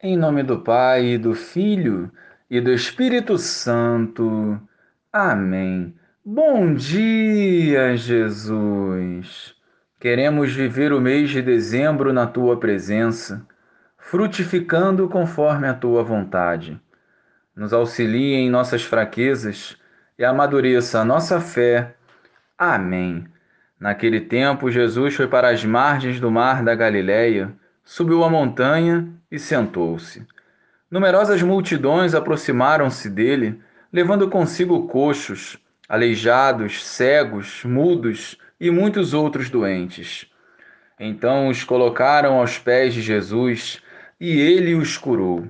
Em nome do Pai, do Filho e do Espírito Santo. Amém. Bom dia, Jesus. Queremos viver o mês de dezembro na tua presença, frutificando conforme a tua vontade. Nos auxilie em nossas fraquezas e amadureça a nossa fé. Amém. Naquele tempo, Jesus foi para as margens do mar da Galileia subiu a montanha e sentou-se. Numerosas multidões aproximaram-se dele, levando consigo coxos, aleijados, cegos, mudos e muitos outros doentes. Então os colocaram aos pés de Jesus e ele os curou.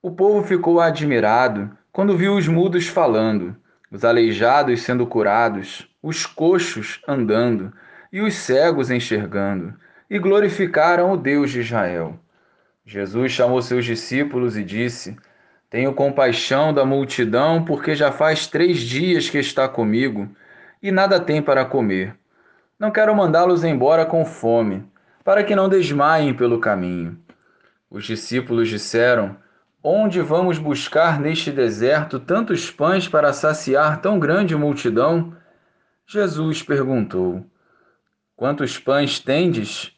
O povo ficou admirado quando viu os mudos falando, os aleijados sendo curados, os coxos andando e os cegos enxergando e glorificaram o Deus de Israel. Jesus chamou seus discípulos e disse: Tenho compaixão da multidão, porque já faz três dias que está comigo e nada tem para comer. Não quero mandá-los embora com fome, para que não desmaiem pelo caminho. Os discípulos disseram: Onde vamos buscar neste deserto tantos pães para saciar tão grande multidão? Jesus perguntou: Quantos pães tendes?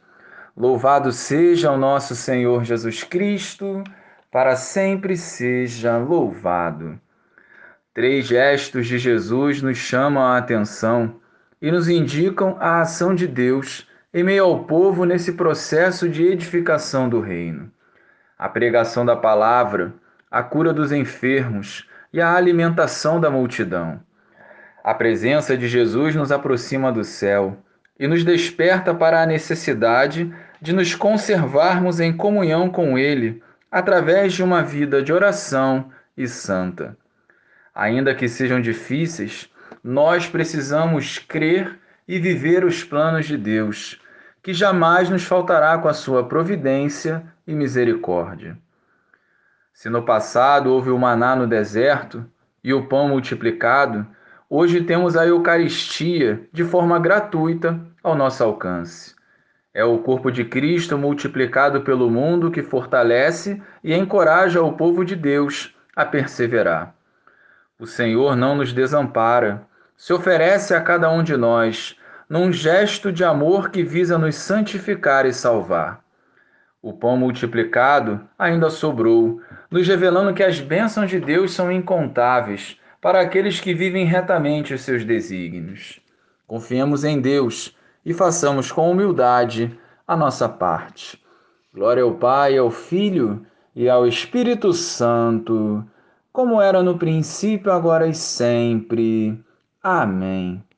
Louvado seja o nosso Senhor Jesus Cristo, para sempre seja louvado. Três gestos de Jesus nos chamam a atenção e nos indicam a ação de Deus em meio ao povo nesse processo de edificação do reino. A pregação da palavra, a cura dos enfermos e a alimentação da multidão. A presença de Jesus nos aproxima do céu e nos desperta para a necessidade de nos conservarmos em comunhão com Ele através de uma vida de oração e santa. Ainda que sejam difíceis, nós precisamos crer e viver os planos de Deus, que jamais nos faltará com a sua providência e misericórdia. Se no passado houve o maná no deserto e o pão multiplicado, Hoje temos a Eucaristia de forma gratuita ao nosso alcance. É o corpo de Cristo multiplicado pelo mundo que fortalece e encoraja o povo de Deus a perseverar. O Senhor não nos desampara, se oferece a cada um de nós num gesto de amor que visa nos santificar e salvar. O pão multiplicado ainda sobrou, nos revelando que as bênçãos de Deus são incontáveis para aqueles que vivem retamente os seus desígnios. Confiemos em Deus e façamos com humildade a nossa parte. Glória ao Pai, ao Filho e ao Espírito Santo, como era no princípio, agora e sempre. Amém.